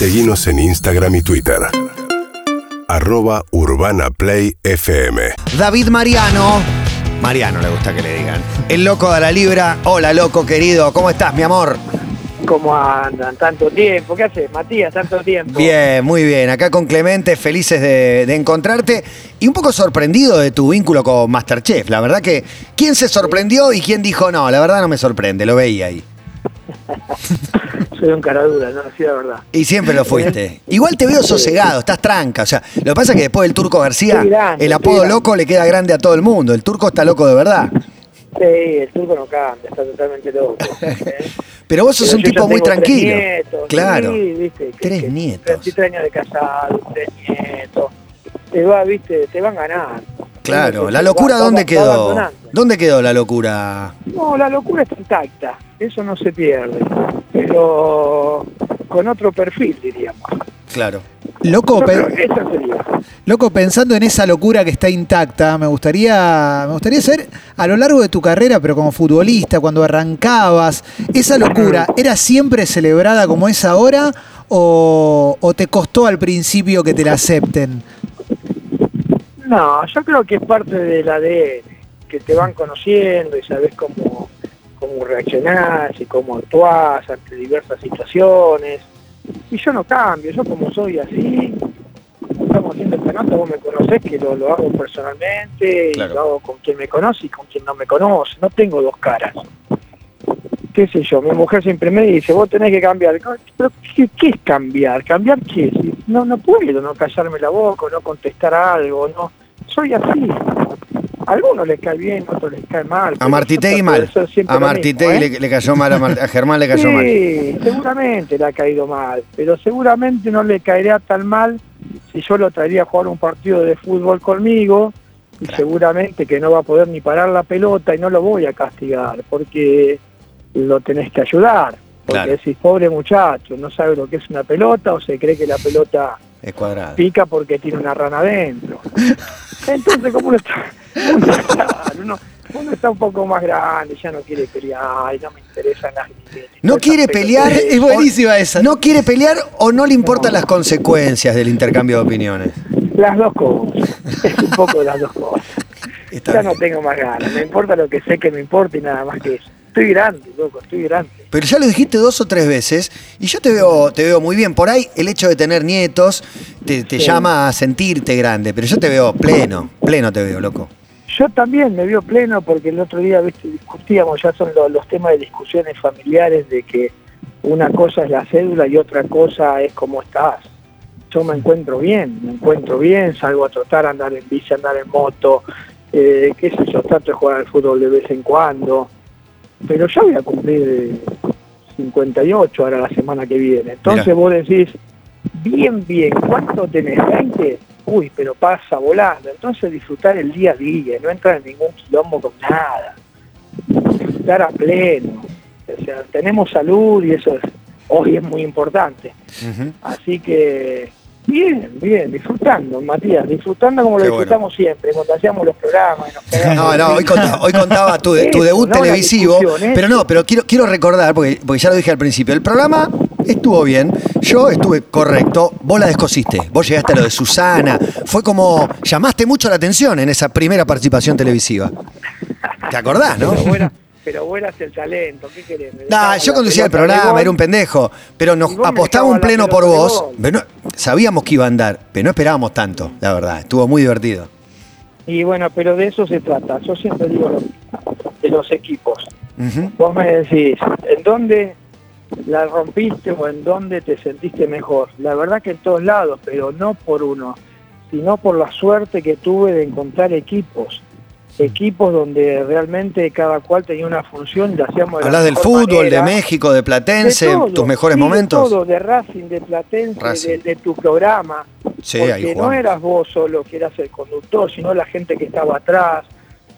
Seguimos en Instagram y Twitter. Arroba Urbana Play FM. David Mariano. Mariano le gusta que le digan. El loco de la libra. Hola, loco querido. ¿Cómo estás, mi amor? ¿Cómo andan? Tanto tiempo. ¿Qué haces, Matías? Tanto tiempo. Bien, muy bien. Acá con Clemente, felices de, de encontrarte y un poco sorprendido de tu vínculo con Masterchef. La verdad que, ¿quién se sorprendió y quién dijo no? La verdad no me sorprende, lo veía ahí. Soy un cara dura, no, sí, la verdad. Y siempre lo fuiste. Igual te veo sosegado, estás tranca. O sea, lo que pasa es que después del Turco García, grande, el apodo loco le queda grande a todo el mundo. El turco está loco de verdad. Sí, el turco no cambia, está totalmente loco. ¿eh? Pero vos sos Pero un tipo muy tengo tres tranquilo. nietos, claro. sí, viste, que- Tres que nietos. 33 años de casado, tres nietos. Te va, viste, te van ganando. Claro. ¿La locura va- dónde va- quedó? ¿Dónde quedó la locura? No, la locura está intacta, eso no se pierde. Pero con otro perfil, diríamos. Claro. Loco, pe- loco, pensando en esa locura que está intacta, me gustaría, me gustaría saber a lo largo de tu carrera, pero como futbolista, cuando arrancabas, esa locura, ¿era siempre celebrada como es ahora o, o te costó al principio que te la acepten? No, yo creo que es parte del ADN, que te van conociendo y sabes cómo, cómo reaccionás y cómo actuás ante diversas situaciones. Y yo no cambio, yo como soy así, estamos haciendo esta nota, vos me conocés que lo, lo hago personalmente Claro. y lo hago con quien me conoce y con quien no me conoce, no tengo dos caras. Qué sé yo, mi mujer siempre me dice, vos tenés que cambiar. ¿Pero qué, qué es cambiar? ¿Cambiar qué? Si no, no puedo no callarme la boca, no contestar algo, no. Soy así. A algunos les cae bien, a otros les cae mal. A Martitegui mal. A Martitegui ¿eh? le, le cayó mal, a, Mar- a Germán le cayó mal. Sí, seguramente le ha caído mal, pero seguramente no le caería tan mal si yo lo traería a jugar un partido de fútbol conmigo y seguramente que no va a poder ni parar la pelota y no lo voy a castigar porque lo tenés que ayudar. Porque Claro. decís, pobre muchacho, no sabe lo que es una pelota o se cree que la pelota Es cuadrado. pica porque tiene una rana adentro. Entonces, como uno está, uno, claro, uno- uno está un poco más grande, ya no quiere pelear, y no me interesan las No quiere pelear. Es buenísima esa. No quiere pelear o no le importan las consecuencias del intercambio de opiniones. Las dos cosas, es un poco las dos cosas. Está Ya bien. no tengo más ganas, me importa lo que sé que me importa y nada más que eso. Estoy grande, loco, estoy grande. Pero ya lo dijiste dos o tres veces y yo te veo, te veo muy bien. Por ahí el hecho de tener nietos te, te Sí. llama a sentirte grande, pero yo te veo pleno, pleno te veo, loco. Yo también me veo pleno porque el otro día viste, discutíamos, ya son lo- los temas de discusiones familiares de que una cosa es la cédula y otra cosa es cómo estás. Yo me encuentro bien, me encuentro bien, salgo a trotar, a andar en bici, a andar en moto, eh, qué sé yo, trato de jugar al fútbol de vez en cuando, pero yo voy a cumplir eh, 58 ahora la semana que viene. Entonces Mirá. vos decís, bien, bien, ¿cuánto tenés? ¿20? Uy, pero pasa volando. Entonces disfrutar el día a día, no entrar en ningún quilombo con nada. Disfrutar a pleno. O sea, tenemos salud y eso es, hoy es muy importante. Así que, bien, bien, disfrutando, Matías, disfrutando como lo Qué bueno. disfrutamos siempre, cuando hacíamos los programas. y nos No, no, hoy contaba, hoy contaba tu, debut no televisivo. discusión, Pero no, pero quiero, quiero recordar, porque, porque ya lo dije al principio, el programa estuvo bien, yo estuve correcto, vos la descosiste, vos llegaste a lo de Susana, fue como, llamaste mucho la atención en esa primera participación televisiva. ¿Te acordás, no? Pero buena es el talento, ¿qué querés? Nah, yo conducía el programa, era un pendejo, pero nos vos apostaba un pleno por vos. no- sabíamos que iba a andar, pero no esperábamos tanto, la verdad. Estuvo muy divertido. Y bueno, pero de eso se trata. Yo siempre digo lo mismo, de los equipos. Ujú. Vos me decís, ¿en dónde la rompiste o en dónde te sentiste mejor? La verdad que en todos lados, pero no por uno, sino por la suerte que tuve de encontrar equipos. Equipos donde realmente cada cual tenía una función y hacíamos de la Hablas del fútbol, manera. de México, de Platense, De todo, tus mejores sí, momentos. De todo, de Racing, de Platense, Racing. de, de tu programa. Sí, porque ahí no eras vos solo que eras el conductor, sino la gente que estaba atrás,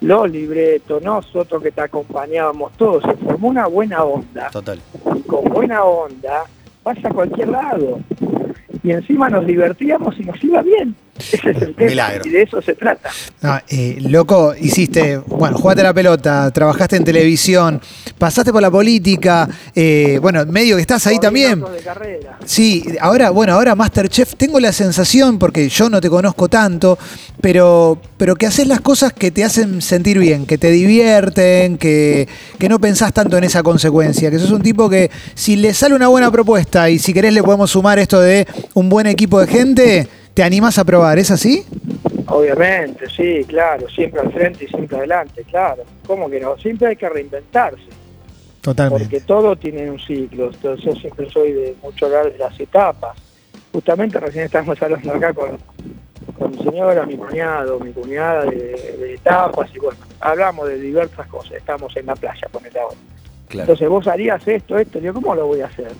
los libretos, nosotros que te acompañábamos, todos. Se formó una buena onda. Total. Y con buena onda vas a cualquier lado. Y encima nos divertíamos y nos iba bien. Ese es el tema. Milagro. Y de eso se trata. Eh, loco, hiciste, bueno, jugaste a la pelota, trabajaste en televisión, pasaste por la política, eh, bueno, medio que estás ahí también. Sí, ahora, bueno, ahora Masterchef, tengo la sensación, porque yo no te conozco tanto, pero, pero que haces las cosas que te hacen sentir bien, que te divierten, que, que no pensás tanto en esa consecuencia, que sos un tipo que si le sale una buena propuesta y si querés le podemos sumar esto de un buen equipo de gente, te animás a probar, ¿es así? Obviamente, sí, claro, siempre al frente y siempre adelante, claro. ¿Cómo que no? Siempre hay que reinventarse, Totalmente. porque todo tiene un ciclo. Entonces yo siempre soy de mucho hablar de las etapas. Justamente recién estábamos hablando acá con, con mi señora, mi cuñado, mi cuñada de, de etapas y bueno, hablamos de diversas cosas. Estamos en la playa con el ahora. Claro. Entonces vos harías esto, esto, yo ¿cómo lo voy a hacer?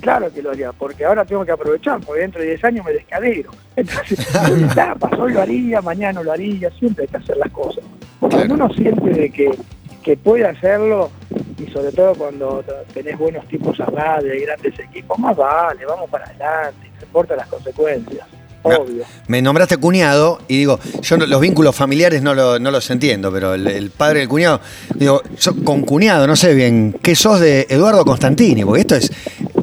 Claro que lo haría, porque ahora tengo que aprovechar, porque dentro de 10 años me descadero. Entonces, etapas, hoy lo haría, mañana no lo haría, siempre hay que hacer las cosas. Porque uno siente de que, que puede hacerlo, y sobre todo cuando tenés buenos tipos lado, hay grandes equipos, más vale, vamos para adelante, no importa las consecuencias. Obvio. Me nombraste cuñado y digo, yo no- los vínculos familiares no, lo- no los entiendo, pero el, el padre del cuñado, digo, yo con cuñado, no sé bien, ¿qué sos de Eduardo Constantini? Porque esto es,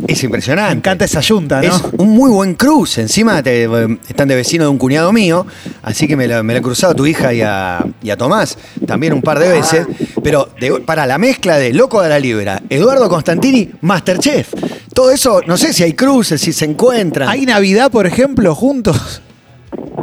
es impresionante. Me encanta esa yunta, ¿no? Es un muy buen cruce. Encima te- están de vecino de un cuñado mío, así que me la, me la he cruzado a tu hija y a, y a Tomás también un par de veces. Pero de- para la mezcla de Loco de la Libra, Eduardo Constantini, Masterchef. Todo eso, no sé si hay cruces, si se encuentran. ¿Hay Navidad, por ejemplo, juntos?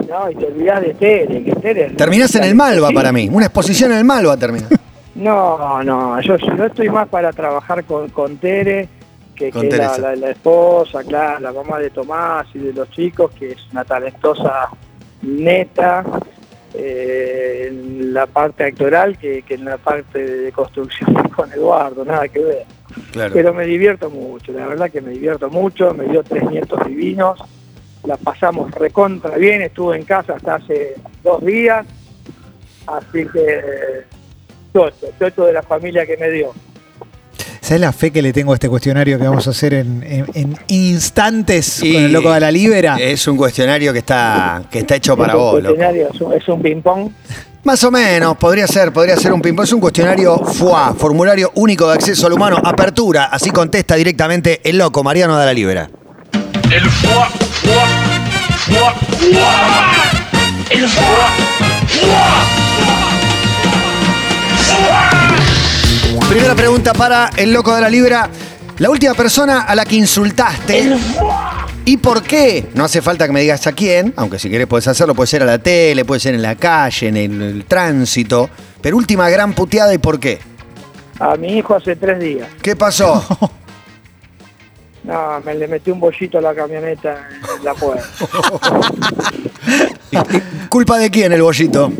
No, y te olvidás de Tere, que Tere... Terminás en el Malva para mí. Una exposición en el Malva terminás. No, no, yo, yo estoy más para trabajar con, con Tere, que, Con que la, Teresa. la- la esposa, claro, la mamá de Tomás y de los chicos, que es una talentosa neta eh, en la parte actoral que, que en la parte de construcción con Eduardo, nada que ver. Claro. Pero me divierto mucho, la verdad que me divierto mucho, me dio tres nietos divinos, la pasamos recontra bien, estuve en casa hasta hace dos días, así que chocho, chocho de la familia que me dio. ¿Sabes la fe que le tengo a este cuestionario que vamos a hacer en, en- en instantes Y con el loco de la libera? Es un cuestionario que está, que está hecho para Es un vos, loco. cuestionario, Es un, es un ping-pong. Más o menos, podría ser, podría ser un ping Es un cuestionario FUA, formulario único de acceso al humano, apertura, así contesta directamente el loco Mariano de la Libera. El fuá, fuá, fuá, fuá. El fuá, fuá. Primera pregunta para el loco de la Libera. La última persona a la que insultaste. ¿Y por qué? No hace falta que me digas a quién, aunque si querés puedes hacerlo, puede ser a la tele, puede ser en la calle, en el, el tránsito. Pero última gran puteada y por qué. A mi hijo hace tres días. ¿Qué pasó? No, me le metí un bollito a la camioneta en la puerta. ¿Culpa de quién el bollito?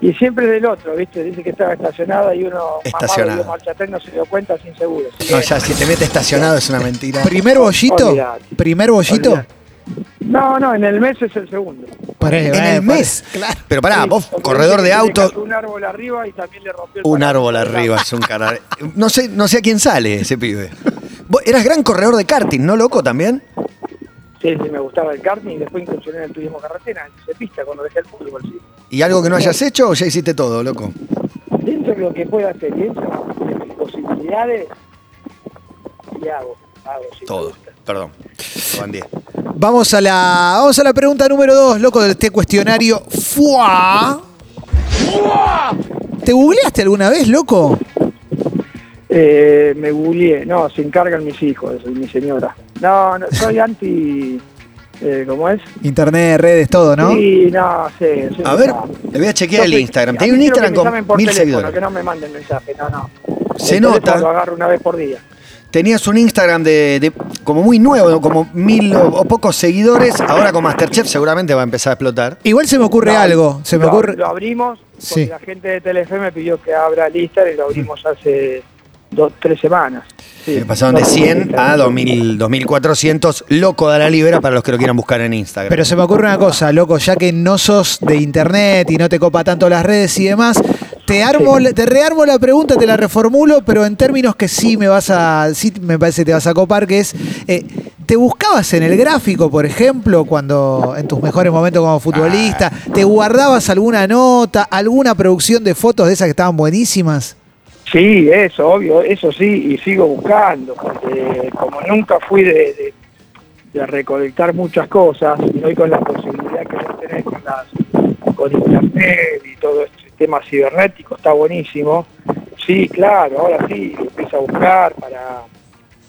Y siempre del otro, ¿viste? Dice que estaba estacionada y uno mamado dio marcha atrás, no se dio cuenta sin seguro. No, ya si te mete estacionado es una mentira. ¿Primer bollito? Olvidate. ¿Primer bollito? Olvidate. No, no, en el mes es el segundo. Paré, En el paré. mes. Pero pará, Sí, vos, corredor de auto, Un árbol arriba y también le rompió el un árbol arriba, es un cara. No sé, no sé a quién sale ese pibe. Vos eras gran corredor de karting, ¿no, loco, también? Sí, sí, me gustaba el karting y después incursioné en el turismo carretera, en pista cuando dejé el fútbol, sí. ¿Y algo que no hayas hecho o ya hiciste todo, loco? Dentro de lo que pueda hacer, dentro de mis posibilidades, y hago, hago, Todo. Perdón. Van 10. Vamos a la, vamos a la pregunta número dos, loco, de este cuestionario. ¡Fua! ¿Te googleaste alguna vez, loco? Eh, me googleé, no, se encargan mis hijos, y mi señora. No, no soy anti, eh, ¿cómo es? Internet, redes, todo, ¿no? Sí, no, sí. A ver, desastre. le voy a chequear el Instagram. Tiene un Instagram con mil teléfono, seguidores. Que no me manden mensaje, no, no. Se El nota. teléfono Lo agarro una vez por día. Tenías un Instagram de, de- como muy nuevo, como mil o, o pocos seguidores. Ahora con Masterchef seguramente va a empezar a explotar. Igual se me ocurre No, algo. Se me lo, ocurre. Lo abrimos porque Sí. la gente de Telefe me pidió que abra el Instagram y lo abrimos hace dos, tres semanas. Sí. Pasaron de No, 100 a sí. 2000, 2400. Loco de la libera para los que lo quieran buscar en Instagram. Pero se me ocurre una cosa, loco, ya que no sos de internet y no te copa tanto las redes y demás, te armo, la- te rearmo la pregunta, te la reformulo, pero en términos que sí me vas a, sí me parece que te vas a copar, que es, eh, ¿Te buscabas en el gráfico, por ejemplo, cuando en tus mejores momentos como futbolista? ¿Te guardabas alguna nota, alguna producción de fotos de esas que estaban buenísimas? Sí, eso, obvio, eso sí, y sigo buscando, porque como nunca fui de, recolectar muchas cosas, y hoy con la posibilidad que tenés con, las, con internet y todo este tema cibernético, está buenísimo. Sí, claro, ahora sí, empiezo a buscar para,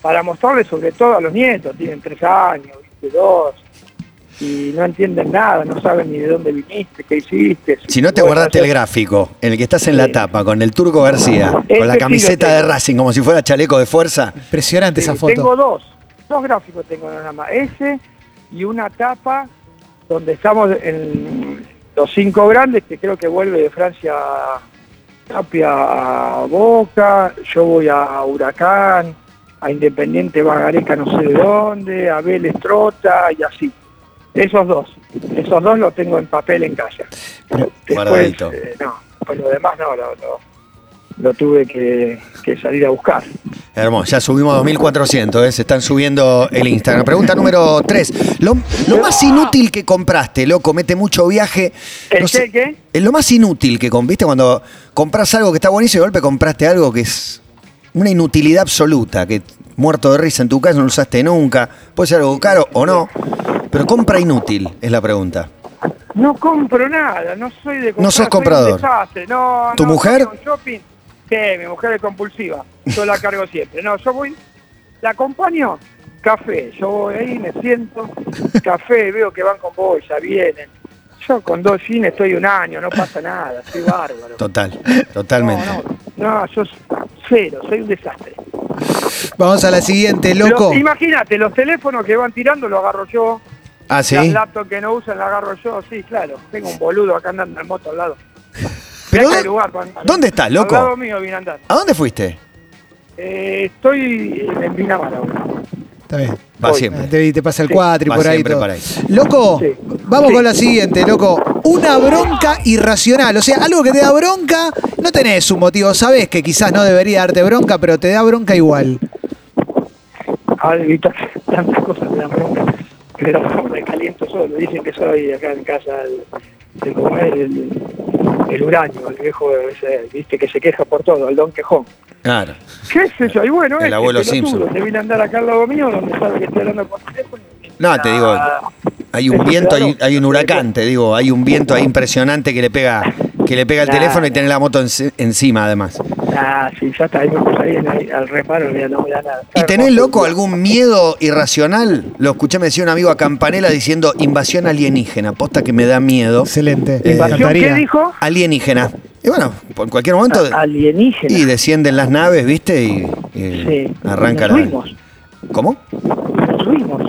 para mostrarles sobre todo a los nietos, tienen tres años, dos, y no entienden nada, no saben ni de dónde viniste, qué hiciste. Si no te guardaste el gráfico, en el que estás en la Sí. tapa, con el Turco García, Ese con la sí lo camiseta de. Racing, como si fuera chaleco de fuerza. Impresionante esa foto. Tengo dos, dos gráficos tengo nada más. Ese y una tapa donde estamos en los cinco grandes, que creo que vuelve de Francia Tapia a Boca, yo voy a Huracán, a Independiente Bagareca no sé de dónde, a Vélez Trota y así. Esos dos, esos dos los tengo en papel en casa. Después, eh, no, pues lo demás no, lo, lo- lo tuve que, que salir a buscar. Hermoso, ya subimos 2400, ¿eh? se están subiendo el Instagram. Pregunta número 3. Lo, lo más inútil que compraste, loco, mete mucho viaje. ¿El no sé, qué, es lo más inútil que ¿viste? Cuando compras algo que está buenísimo y de golpe compraste algo que es una inutilidad absoluta, que muerto de risa en tu casa no lo usaste nunca. Puede ser algo caro o no, pero compra inútil es la pregunta. No compro nada, no soy de comprar. No sos soy comprador. No, ¿Tu no, mujer? shopping. Sí, mi mujer es compulsiva. Yo la cargo siempre. No, yo voy, la acompaño, café. Yo voy ahí, me siento, café, veo que van con vos, ya vienen. Yo con dos jeans estoy un año, no pasa nada, estoy bárbaro. Total, totalmente. No, no, no, yo cero, soy un desastre. Vamos a la siguiente, loco. Imagínate, los teléfonos que van tirando los agarro yo. Ah, sí. Las laptops que no usan las agarro yo, sí, claro. Tengo un boludo acá andando en moto al lado. Pero Mirá qué ¿dó- lugar, Juan. ¿dónde estás, loco? Al lado mío viene a andar. ¿A dónde fuiste? Eh, estoy en Pinamar ahora. Está bien. Va Voy. siempre. Te, te pasa el Sí, cuatro y va por ahí. todo. ahí. Loco, Sí. vamos Sí. con la siguiente, loco. Una bronca irracional. O sea, algo que te da bronca, no tenés un motivo. Sabés que quizás no debería darte bronca, pero te da bronca igual. A evitar tantas cosas me dan bronca. Pero me caliento solo. Dicen que soy acá en casa el, el, el, el uranio, el viejo ese, viste que se queja por todo, el Don Quejón. Claro. ¿Qué es eso? Y bueno, El este abuelo Simpson. Te viene a andar acá al lado mío donde sabe que estoy hablando por teléfono. No, te digo, hay un Eso viento, hay, hay un huracán, te digo, hay un viento ahí impresionante que le pega, que le pega el teléfono y tiene la moto enci- encima además. Ah, sí, ya está, ahí me puse ahí, en- ahí al reparo, mira, no me da nada. ¿Y tenés, loco, algún miedo irracional? Lo escuché, me decía un amigo a Campanella diciendo invasión alienígena, posta que me da miedo. Excelente. Eh, ¿Invasión qué dijo? Alienígena. Y bueno, en cualquier momento... Alienígena. Y descienden las naves, ¿viste? Y, y Sí. arranca Nos la... subimos, ¿Cómo? nos subimos.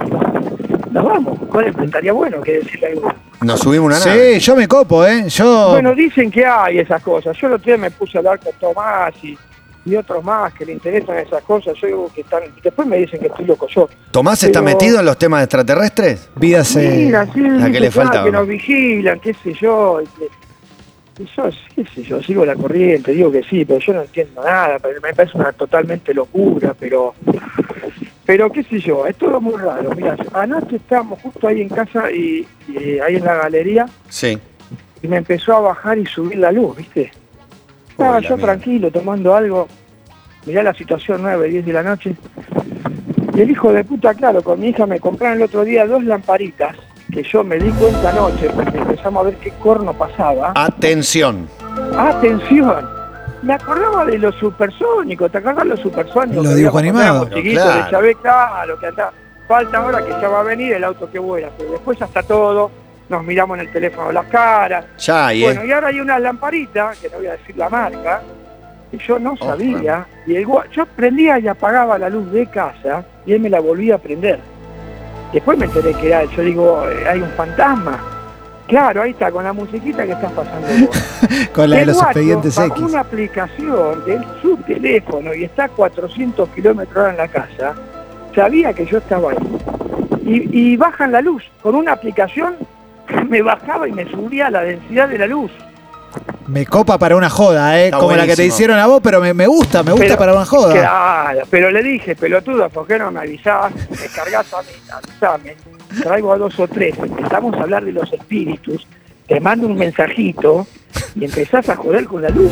Nos vamos. ¿Cuál es? Estaría bueno que decirle algo. Nos subimos una nave. Sí, yo me copo, ¿eh? Yo. Bueno, dicen que hay esas cosas. Yo el otro día me puse a hablar con Tomás y, y otros más que le interesan esas cosas. Yo digo que están... Después me dicen que estoy loco yo. ¿Tomás está metido en los temas extraterrestres? Vidas. eh, Mira, sí, la que le ah, faltaba. que nos vigilan, qué sé yo. y que- y yo, qué sé yo, sigo la corriente, digo que sí, pero yo no entiendo nada, pero me parece una totalmente locura, pero pero qué sé yo, es todo muy raro. Mira, anoche estábamos justo ahí en casa y, y ahí en la galería Sí. y me empezó a bajar y subir la luz, ¿viste? Estaba yo tranquilo tomando algo, mirá la situación 9, 10 de la noche. Y el hijo de puta, claro, con mi hija me compraron el otro día dos lamparitas, que yo me di cuenta anoche, porque empezamos a ver qué corno pasaba. Atención. ¡Atención! Me acordaba de los supersónicos, ¿te acordás de los supersónicos? Los dibujos animados. éramos chiquitos, Claro. de Chávez, claro, que anda. Falta ahora que ya va a venir el auto que vuela, pero después ya está todo, nos miramos en el teléfono las caras, Ya, y bueno, y ahora hay una lamparita, que no voy a decir la marca, que yo no Oh, sabía, y el gua- yo prendía y apagaba la luz de casa, y él me la volvía a prender. Después me enteré que era, yo digo, eh, hay un fantasma. Claro, ahí está, con la musiquita que estás pasando vos. con la de los expedientes X. una aplicación de su teléfono y está a 400 kilómetros hora en la casa, sabía que yo estaba ahí. Y, y bajan la luz, con una aplicación me bajaba y me subía la densidad de la luz. Me copa para una joda, ¿eh? Está Como la que te hicieron a vos, pero me, me gusta, me gusta Pero- para una joda. Claro, pero le dije, pelotudo, ¿por qué no me avisás? Me cargas a mí, avisame. Traigo a dos o tres, empezamos a hablar de los espíritus, te mando un mensajito y empezás a joder con la luz.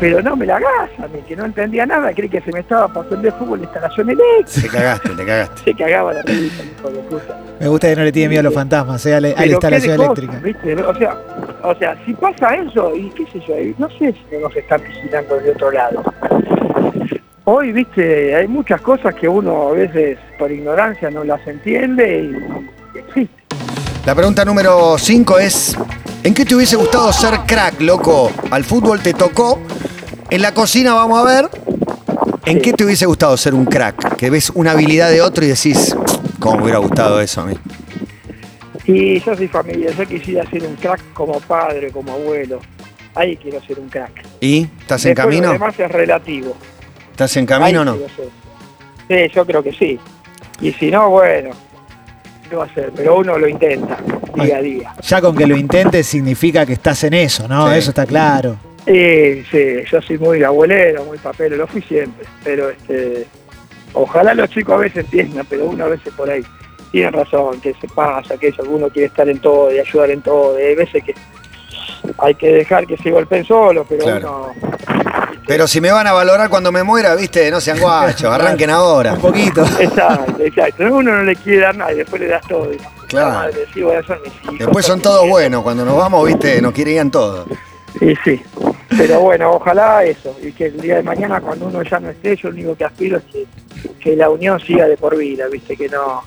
Pero no me la hagas a mí, que no entendía nada, creí que se me estaba pasando de fútbol la instalación eléctrica. Te cagaste, te cagaste. Se cagaba la revista, hijo de puta. Me gusta que no le tiene miedo a los fantasmas, ¿eh? a, la, a instalación cosas, eléctrica. ¿viste? O sea, o sea, si pasa eso, y qué sé yo, no sé si nos están vigilando de otro lado. Hoy, viste, hay muchas cosas que uno a veces por ignorancia no las entiende y existe. La pregunta número 5 es: ¿En qué te hubiese gustado ser crack, loco? Al fútbol te tocó. En la cocina vamos a ver. ¿En Sí. qué te hubiese gustado ser un crack? Que ves una habilidad de otro y decís, ¿cómo me hubiera gustado eso a mí? Y yo soy familia, yo quisiera ser un crack como padre, como abuelo. Ahí quiero ser un crack. ¿Y? ¿Estás en camino? Lo demás es relativo. ¿Estás en camino o no? Sí, yo creo que sí. Y si no, bueno, no va a ser, pero uno lo intenta día a día. Ya con que lo intentes significa que estás en eso, ¿no? Sí. Eso está claro. Sí, sí, yo soy muy abuelero, muy papero, lo fui siempre, pero este, ojalá los chicos a veces entiendan, pero uno a veces por ahí tiene razón, que se pasa, que eso, uno quiere estar en todo y ayudar en todo, y hay veces que hay que dejar que se golpeen solo, pero Claro. uno... Pero si me van a valorar cuando me muera, viste, no sean guachos, arranquen ahora. Un poquito. Exacto, exacto, uno no le quiere dar nada y después le das todo. y, Claro. "La Madre, sí, bueno, son mis hijos, Después son todos hijos". buenos, cuando nos vamos, viste, nos quieren todos. Y sí, pero bueno, ojalá eso, y que el día de mañana cuando uno ya no esté, yo lo único que aspiro es que, que la unión siga de por vida, viste, que no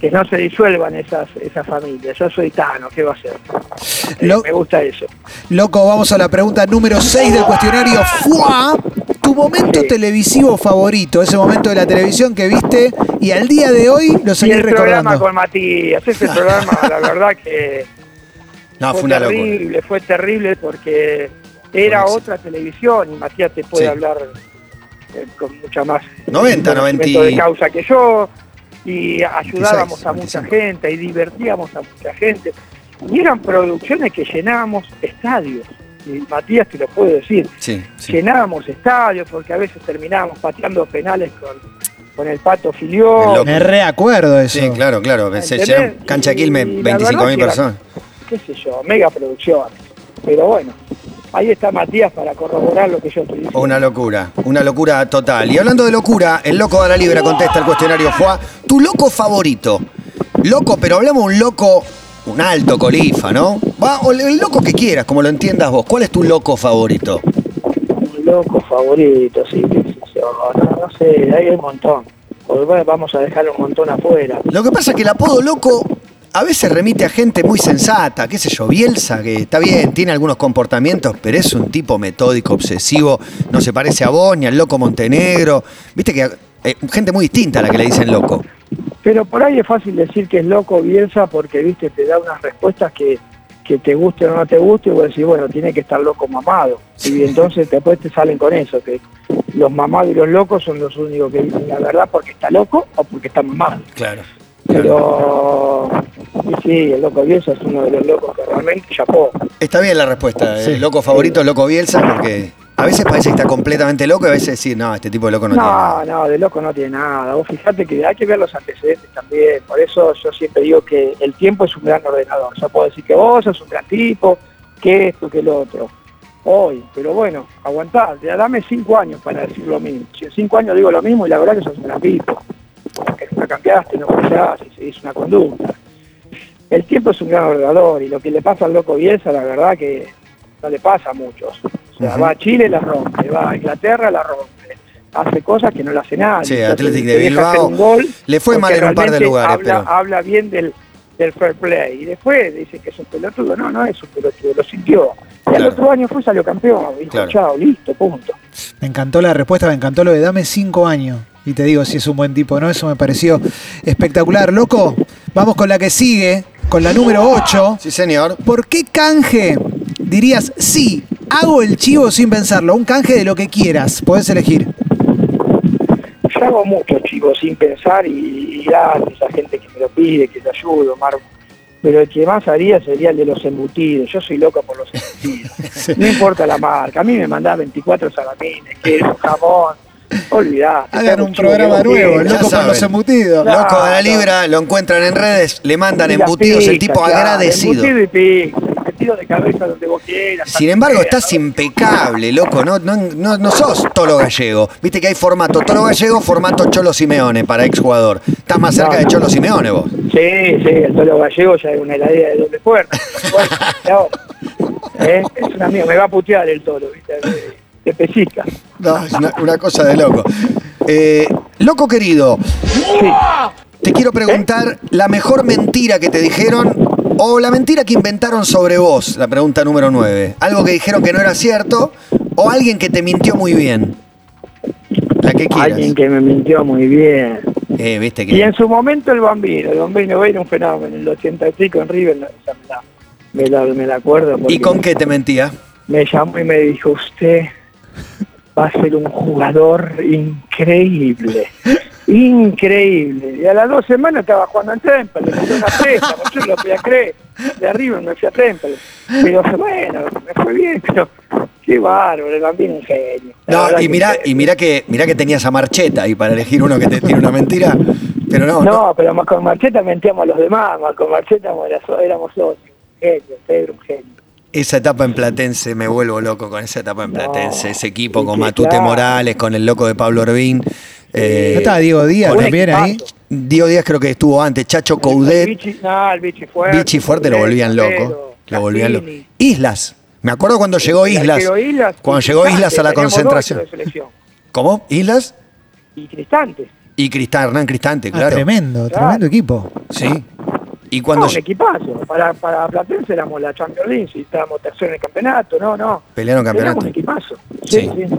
que no se disuelvan esas esas familias. Yo soy Tano, ¿qué va a ser? Eh, me gusta eso. Loco, vamos a la pregunta número 6 del cuestionario. ¡Fua! Tu momento Sí. televisivo favorito, ese momento de la televisión que viste y al día de hoy lo seguís el programa recordando. con Matías, ese programa, la verdad que No, fue fue una locura. terrible, fue terrible porque era Buenísimo. otra televisión y Matías te puede Sí. hablar eh, con mucha más 90, conocimiento 90 de causa que yo y ayudábamos 26, a mucha 25. gente y divertíamos a mucha gente y eran producciones que llenábamos estadios y Matías te lo puedo decir Sí, sí. llenábamos estadios porque a veces terminábamos pateando penales con, con el pato Filión. Me reacuerdo de eso. Sí, claro, claro. Cancha Quilmes, la 25 mil verdad que personas. qué sé yo, mega producciones. Pero bueno, ahí está Matías para corroborar lo que yo estoy diciendo. Una locura, una locura total. Y hablando de locura, el loco de la libra contesta el cuestionario fue tu loco favorito. Loco, pero hablamos un loco, un alto colifa, ¿no? Va, o el loco que quieras, como lo entiendas vos. ¿Cuál es tu loco favorito? Un loco favorito, sí, no, no sé, hay un montón. Bueno, vamos a dejar un montón afuera. Lo que pasa es que el apodo loco a veces remite a gente muy sensata, qué sé yo, Bielsa, que está bien, tiene algunos comportamientos, pero es un tipo metódico, obsesivo, no se parece a vos ni al loco Montenegro. Viste que eh, gente muy distinta a la que le dicen loco. Pero por ahí es fácil decir que es loco Bielsa porque, viste, te da unas respuestas que, que te guste o no te guste y vos decís, bueno, tiene que estar loco mamado. Y entonces después te salen con eso, que los mamados y los locos son los únicos que dicen la verdad porque está loco o porque está mamado. Claro. Pero y sí, el loco Bielsa es uno de los locos que realmente chapó. Está bien la respuesta. Sí. El loco favorito es loco Bielsa porque a veces parece que está completamente loco y a veces decir, no, este tipo de loco no, tiene No, nada. no, de loco no tiene nada. Vos fijate que hay que ver los antecedentes también. Por eso yo siempre digo que el tiempo es un gran ordenador. Yo puedo decir que vos sos un gran tipo, que esto, que lo otro. Hoy, pero bueno, aguantá, ya dame cinco años para decir lo mismo. Si en cinco años digo lo mismo y la verdad que sos un gran tipo. Cambiaste, no cambiás y seguís una conducta. El tiempo es un gran ordenador y lo que le pasa al loco Bielsa, la verdad que no le pasa a muchos. O sea, va a Chile, la rompe, va a Inglaterra, la rompe. Hace cosas que no le hace nadie. Sí, Athletic de Bilbao un gol le fue mal en un par de lugares, habla, pero habla bien del, del fair play. Y después dice que es un pelotudo. No, no es un pelotudo, lo sintió. Y al otro año fue salió campeón. Dijo, Claro. chao, listo, punto. Me encantó la respuesta, me encantó lo de dame cinco años. Y te digo si es un buen tipo, ¿no? Eso me pareció espectacular. Loco, vamos con la que sigue, con la número 8. sí señor. ¿Por qué canje dirías sí? Hago el chivo sin pensarlo. Un canje de lo que quieras. Podés elegir. Yo hago mucho, chicos, sin pensar y, y gracias a gente que me lo pide, que te ayudo, Mar. Pero el que más haría sería el de los embutidos. Yo soy loco por los embutidos. No importa la marca, a mí me mandaba 24 salamines, queso, jamón, olvidate. Hagan un programa nuevo, loco saben. los embutidos. Claro. Loco de la libra, lo encuentran en redes, le mandan embutidos, el tipo claro, agradecido. Embutido y de cabeza donde vos quieras. Sin embargo, estás impecable, loco. No, no, no, no sos Tolo Gallego. Viste que hay formato Tolo Gallego, formato Cholo Simeone para exjugador. Estás más cerca No, de. Cholo Simeone vos. Sí, sí, el tolo gallego ya es una heladera de doble puerta. Bueno, ¿eh? Es un amigo, me va a putear el toro, ¿viste? Pesista. No, es una, una cosa de loco. Eh, loco querido, Sí. te quiero preguntar la mejor mentira que te dijeron o la mentira que inventaron sobre vos, la pregunta número 9. Algo que dijeron que no era cierto o alguien que te mintió muy bien. La que quieras. Alguien que me mintió muy bien. Eh, viste Y que. en su momento el Bambino, el Bambino era un fenómeno. En el 80 y pico en River, me la, me la, me la acuerdo. ¿Y con qué te mentía? Me llamó y me dijo, usted va a ser un jugador increíble. Increíble. Y a las dos semanas estaba jugando en Temple, le mandó una presa, yo lo podía creer. De arriba me fui a Temple. Pero bueno, me fue bien, pero qué bárbaro, el bambino un genio. No, y mirá, y mirá que mirá que tenías a Marcheta ahí para elegir uno que te tiene una mentira. Pero no, no. No, pero con Marcheta mentíamos a los demás, más con Marcheta éramos, éramos socios. Genio, Pedro, un genio. Esa etapa en Platense, me vuelvo loco con esa etapa en No, Platense. Ese equipo con Matute claro. Morales, con el loco de Pablo Orbín. Eh, ¿No estaba Diego Díaz también ahí? Diego Díaz creo que estuvo antes, Chacho El Coudet, Vichy, no, el Vichy fuerte. Vichy Fuerte lo volvían loco. Lo volvían loco. Islas. Me acuerdo cuando llegó Islas. Cuando llegó Cristante, Islas a la concentración. ¿Cómo? ¿Islas? Y Cristante. Y Cristán, Hernán Cristante, Ah, claro. tremendo, tremendo equipo. Sí. Y cuando No, un equipazo. Para, para Platense éramos la Champions League, si estábamos tercero en el campeonato, no, no. Pelearon campeonato. Éramos un equipazo. Sí. Sí, sí.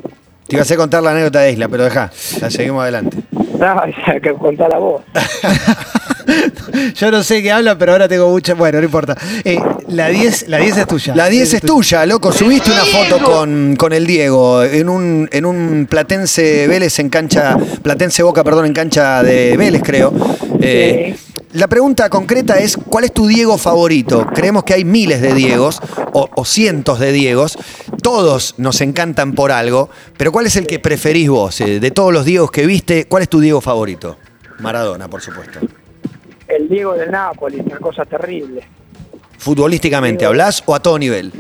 te iba a hacer contar la anécdota de Isla, pero deja, la seguimos adelante. No, hay que contar la voz. Yo no sé qué habla, pero ahora tengo mucha. Bueno, no importa. Eh, la 10 la 10 es tuya. La 10 es tuya, loco. Subiste una foto con, con el Diego en un, en un Platense Vélez en cancha, Platense Boca, perdón, en cancha de Vélez, creo. Eh, La pregunta concreta es, ¿cuál es tu Diego favorito? Creemos que hay miles de Diegos o, o cientos de Diegos. Todos nos encantan por algo, pero ¿cuál es el que preferís vos? Eh, de todos los Diegos que viste, ¿cuál es tu Diego favorito? Maradona, por supuesto. El Diego del Napoli, una cosa terrible. Futbolísticamente, ¿hablás o a todo nivel?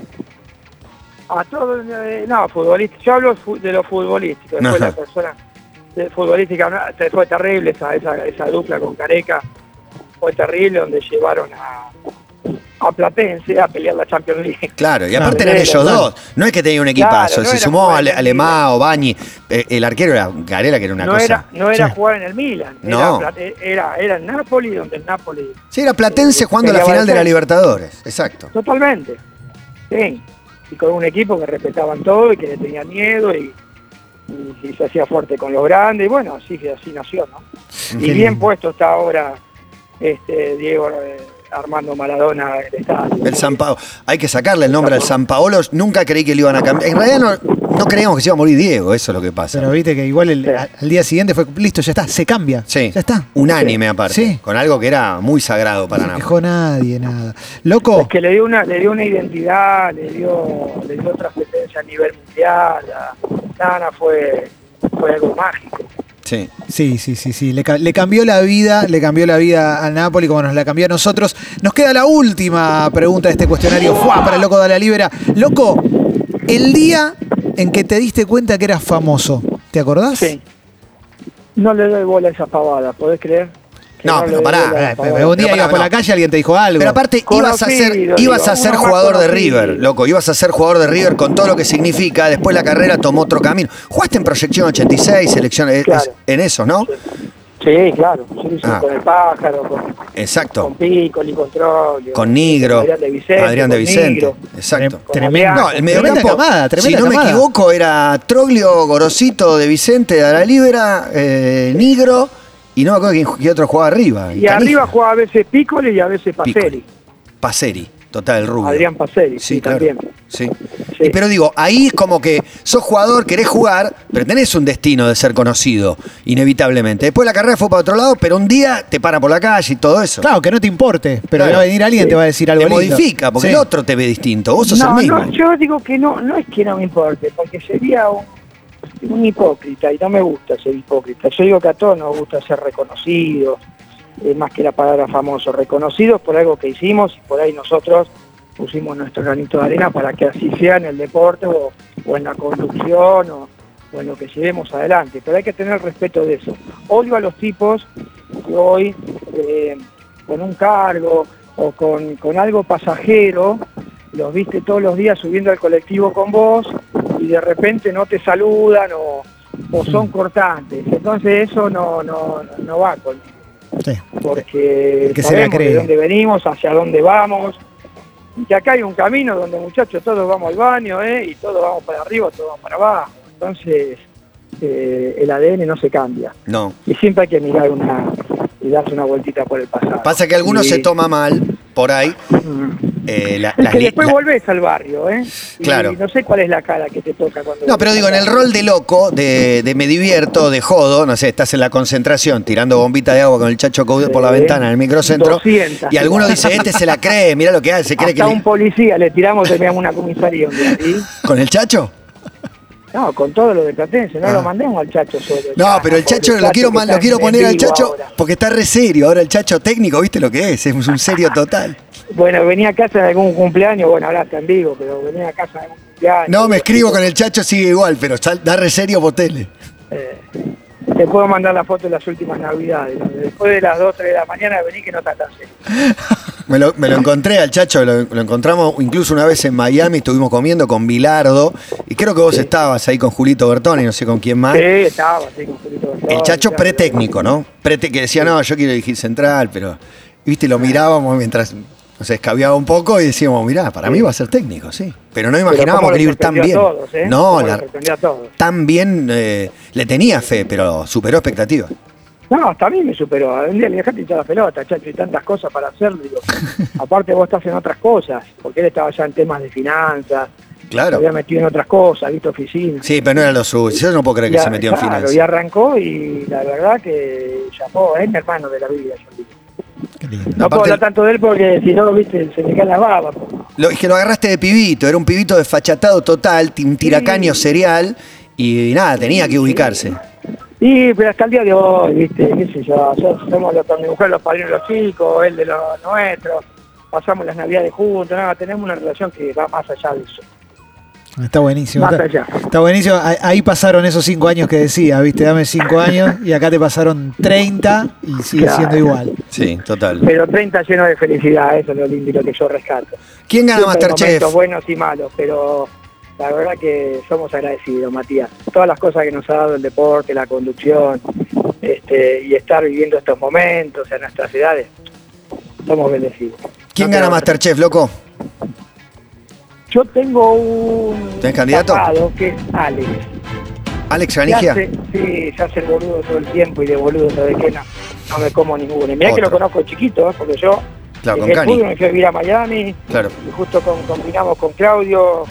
A todos, eh, no, futbolista. Yo hablo de lo futbolístico. Después Ajá. la persona futbolística fue terrible esa, esa, esa dupla con Careca. Fue terrible donde llevaron a, a Platense a pelear la Champions League. Claro, y aparte eran era, ellos dos. No es que tenía un equipazo. Claro, no se sumó el Alemán, Bañi. Eh, el arquero era Garela, que era una no cosa. era, no era Sí. jugar en el Milan. No. Era, Plate- era, era el Napoli, donde el Napoli. Sí, era Platense jugando la final de la. Libertadores. Exacto. Totalmente. Sí. Y con un equipo que respetaban todo y que le tenían miedo y, y- y se hacía fuerte con los grandes. Y bueno, así que así nació, ¿no? Y bien puesto está ahora este Diego eh, Armando Maradona el estadio. El San Paolo. Hay que sacarle el nombre al San Paolo. Nunca creí que lo iban a cambiar. En realidad no, no creíamos que se iba a morir Diego. Eso es lo que pasa. Pero viste que igual el- Sí. al día siguiente fue listo, ya está, se cambia. Sí. Ya está. Unánime aparte. Sí. Con algo que era muy sagrado para No se Nápoles. quejó nadie, nada. Loco, Es que le dio una, le dio una identidad, le dio, le dio trascendencia a nivel mundial. a- Nana fue, fue algo mágico. Sí. Sí, sí, sí, sí. Le, le cambió la vida, le cambió la vida a Napoli como nos la cambió a nosotros. Nos queda la última pregunta de este cuestionario. ¡Fua! Para el loco de la libera. Loco, el día en que te diste cuenta que eras famoso, ¿te acordás? Sí. No le doy bola a esa pavada, ¿podés creer? No, pero pará, Eh, un día ibas por la calle alguien te dijo algo. Pero aparte, ibas a ser, ibas a ser jugador de. River, loco. Ibas a ser jugador de River con todo lo que significa. Después la carrera tomó otro camino. Jugaste en Proyección 86, selección, es- Claro. es- en esos, ¿no? Sí, claro. Sí, sí, Ah. Con el pájaro, con, Exacto. con Piccoli, con Troglio. Con Nigro, Adrián de Vicente. Adrián de Vicente. Exacto. Tremendo. No, el mediocampo, Tremenda camada, tremenda si no camada. me equivoco, era Troglio, Gorosito, de Vicente, de la Libera, eh, Nigro, y no me acuerdo quién, quién otro jugaba arriba. Y arriba jugaba a veces Piccoli y a veces Pacelli. Paseri, total, el rubio. Adrián Pacelli, sí, Sí, claro. también. Sí. Sí. Y pero digo, ahí es como que sos jugador, querés jugar, pero tenés un destino de ser conocido, inevitablemente. Después la carrera fue para otro lado, pero un día te para por la calle y todo eso. Claro, que no te importe, pero Claro. va a venir alguien y te va a decir algo te lindo. modifica, porque Sí. el otro te ve distinto, vos sos no, el mismo. no, yo digo que no, no es que no me importe, porque sería un, un hipócrita y no me gusta ser hipócrita. Yo digo que a todos nos gusta ser reconocidos, eh, más que la palabra famoso, reconocidos por algo que hicimos y por ahí nosotros pusimos nuestro granito de arena para que así sea en el deporte o, en la conducción o, o en lo que llevemos adelante. Pero hay que tener respeto de eso. Odio a los tipos que hoy eh, con un cargo o con, con algo pasajero los viste todos los días subiendo al colectivo con vos y de repente no te saludan o, o son cortantes. Entonces eso no, no, no va conmigo, Sí. porque Que se sabemos cree. de dónde venimos, hacia dónde vamos, y que acá hay un camino donde muchachos todos vamos al baño ¿eh? y todos vamos para arriba, todos vamos para abajo. Entonces eh, el ADN no se cambia No. y siempre hay que mirar una y darse una vueltita por el pasado. Pasa que algunos Y- se toma mal por ahí. Eh, la- Es las que después la- volvés al barrio, ¿eh? Y Claro. no sé cuál es la cara que te toca cuando. No, pero digo, en el rol de loco, de, de me divierto, de jodo, no sé, estás en la concentración tirando bombita de agua con el chacho por la ventana en el microcentro. 200. Y alguno dice, este se la cree, mira lo que hace, se cree que le- un policía le tiramos, teníamos una comisaría con el chacho. No, con todo lo de Platense, no Ah. lo mandemos al chacho solo. No, pero el chacho lo quiero, lo poner al chacho ahora. porque está re serio. Ahora el chacho técnico, ¿viste lo que es? Es un serio total. Bueno, venía a casa de algún cumpleaños, bueno, ahora está en vivo, pero venía a casa de algún cumpleaños. No, me escribo con el chacho, sigue igual, pero sal- da re serio tele. Eh, te puedo mandar la foto de las últimas navidades. Después de las 2, 3 de la mañana vení que no está tan serio. Me lo, me lo encontré al Chacho, lo, lo encontramos incluso una vez en Miami, estuvimos comiendo con Bilardo, y creo que vos estabas ahí con Julito Bertoni, no sé con quién más. Sí, estaba así con Julito Bertoni, El Chacho pretécnico, ¿no? Prete, que decía, no, yo quiero dirigir central, pero, viste, lo mirábamos mientras nos escabeaba un poco y decíamos, mirá, para mí va a ser técnico, sí. Pero no imaginábamos cómo que lo iba a ir tan bien. todos, ¿eh? No, la- tan bien, eh, le tenía fe, pero superó expectativas. No, hasta a mí me superó. Un día le dejaste hinchar la pelota, chacho, y tantas cosas para hacer. Digo, aparte vos estás en otras cosas, porque él estaba ya en temas de finanzas, se Claro. había metido en otras cosas, visto oficina. Sí, pero no era lo suyo. Yo no puedo creer que Ya, se metió en claro, finanzas. Y arrancó y la verdad que llamó, es mi hermano de la vida, yo digo. Qué lindo. No puedo Aparte- hablar tanto de él porque si no, viste, se me cae la baba. Lo, es que lo agarraste de pibito, era un pibito desfachatado total, un tiracaño serial, y nada, tenía que ubicarse. Y pero hasta el día de hoy, viste, qué sé yo, somos los, mi mujer los padrinos de los chicos, él de los nuestros, pasamos las navidades juntos, nada, tenemos una relación que va más allá de eso. Está buenísimo. Más Está, allá. está buenísimo. Ahí- pasaron esos cinco años que decía, viste, dame cinco años y acá te pasaron 30 y sigue Claro. siendo igual. Sí, total. Pero 30 lleno de felicidad, eso es lo lindo y lo que yo rescato. ¿Quién gana Masterchef? momentos buenos y malos, pero la verdad que somos agradecidos, Matías. Todas las cosas que nos ha dado el deporte, la conducción, este, y estar viviendo estos momentos en nuestras edades, somos bendecidos. ¿Quién No gana. Masterchef, loco? Yo tengo un ¿Tenés candidato? que es Alex. ¿Alex Canigia? sí, se hace el boludo todo el tiempo y de boludo, ¿sabes qué? No, no me como ninguno. Y Mirá que lo conozco chiquito, ¿eh? porque yo Claro, con el Cani. fútbol, me fui a vivir a Miami, Claro. y justo con- combinamos con Claudio,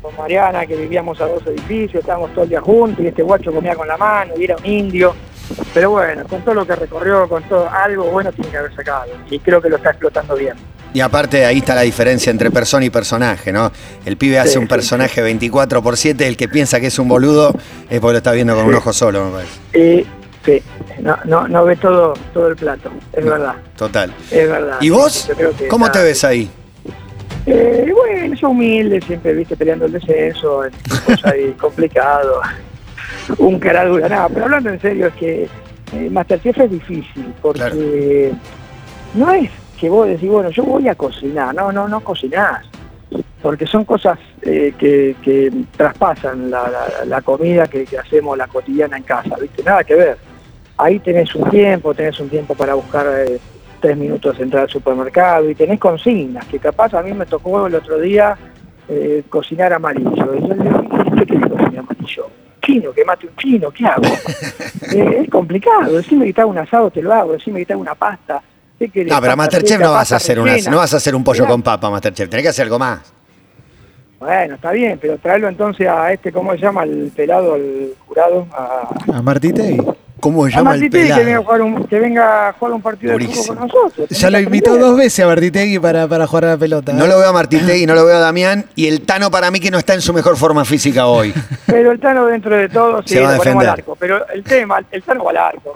con Mariana, que vivíamos a dos edificios, estábamos todo el día juntos, y este guacho comía con la mano, y era un indio. Pero bueno, con todo lo que recorrió, con todo, algo bueno tiene que haber sacado, y creo que lo está explotando bien. Y aparte ahí está la diferencia entre persona y personaje, ¿no? El pibe hace Sí, un sí, personaje 24 por 7, el que piensa que es un boludo es porque lo está viendo con un Sí. ojo solo, me parece. Sí, no, no, no ve todo, todo el plato, es verdad, Total. es verdad. ¿Y vos? Yo creo que ¿Cómo está- te ves ahí? Eh, bueno, yo humilde, siempre viste peleando el descenso, en tiempos ahí complicados, un cara dura, nada, pero hablando en serio es que eh, Masterchef es difícil, porque no es que vos decís, bueno, yo voy a cocinar, no, no, no cocinás, porque son cosas eh, que, que traspasan la, la- la comida que, que hacemos la cotidiana en casa, viste, nada que ver. Ahí tenés un tiempo, tenés un tiempo para buscar eh, tres minutos entrar al supermercado y tenés consignas, que capaz a mí me tocó el otro día eh, cocinar amarillo. Y yo le digo, ¿qué amarillo? Chino, que mate un chino, ¿qué hago? Eh, es complicado, decime que te hago un asado, te lo hago, decime que te hago una pasta. ¿Qué querés? No, pero a Masterchef no vas a hacer una, no vas a hacer un pollo con papa, Masterchef. Tenés que hacer algo más. Bueno, está bien, pero traerlo entonces a este, ¿cómo se llama? El pelado, el jurado, a, A Martitegui. ¿Cómo se a llama el Martí Tegui, que venga, a pelado? jugar un, que venga a jugar un partido de fútbol con nosotros. Ya lo invitó dos veces a Martitegui para, para jugar a la pelota. No lo veo a Martitegui, no lo veo a Damián. Y el Tano para mí que no está en su mejor forma física hoy. Pero el Tano dentro de todo, sí, Se va a lo ponemos al defender. arco. Pero el tema, el Tano va al arco.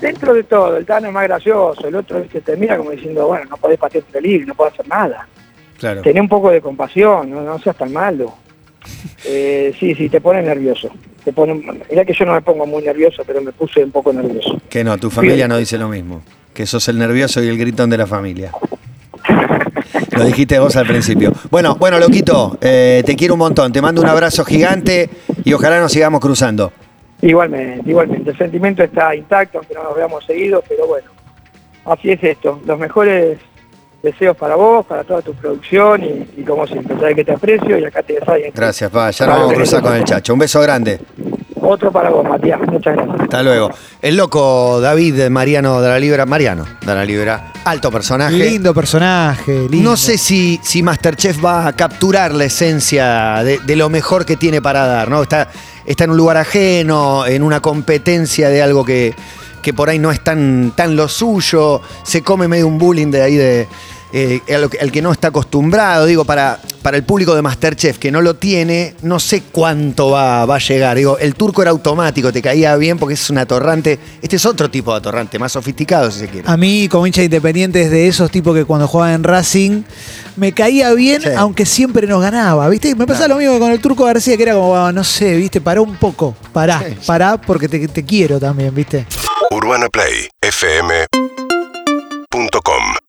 Dentro de todo, el Tano es más gracioso, el otro que te mira como diciendo, bueno, no podés patear peligro, no podés hacer nada. Claro. Tené un poco de compasión, no, no seas tan malo. Eh, sí, sí, te pone nervioso. Te pone, mirá que yo no me pongo muy nervioso, pero me puse un poco nervioso. Que no, tu familia no dice lo mismo. Que sos el nervioso y el gritón de la familia. Lo dijiste vos al principio. Bueno, bueno, loquito, eh, te quiero un montón. Te mando un abrazo gigante y ojalá nos sigamos cruzando. Igualmente, igualmente. El sentimiento está intacto, aunque no nos veamos seguidos, pero bueno, así es esto. Los mejores deseos para vos, para toda tu producción y, y como siempre, sabes que te aprecio y acá te alguien. Gracias, pa. Ya nos vamos a cruzar con el chacho. Un beso grande. Otro para vos, Matías. Muchas gracias. Hasta luego. El loco David Mariano de la Libra. Mariano de la Libra. Alto personaje. Lindo personaje, lindo. No sé si, si Masterchef va a capturar la esencia de, de lo mejor que tiene para dar, ¿no? Está, está en un lugar ajeno, en una competencia de algo que, que por ahí no es tan, tan lo suyo, se come medio un bullying de ahí de. Eh, a lo que- al que no está acostumbrado, digo, para, para el público de Masterchef que no lo tiene, no sé cuánto va, va a llegar. Digo, el turco era automático, te caía bien porque es un atorrante. Este es otro tipo de atorrante, más sofisticado si se quiere. A mí, como hincha independiente, es de esos tipos que cuando jugaban en Racing me caía bien, Sí. aunque siempre nos ganaba. ¿Viste? Me pasa Claro. lo mismo que con el Turco García, que era como, no sé, ¿viste? Pará un poco. Pará, Sí, sí. pará, porque te, te quiero también, ¿viste? UrbanaPlayFM.com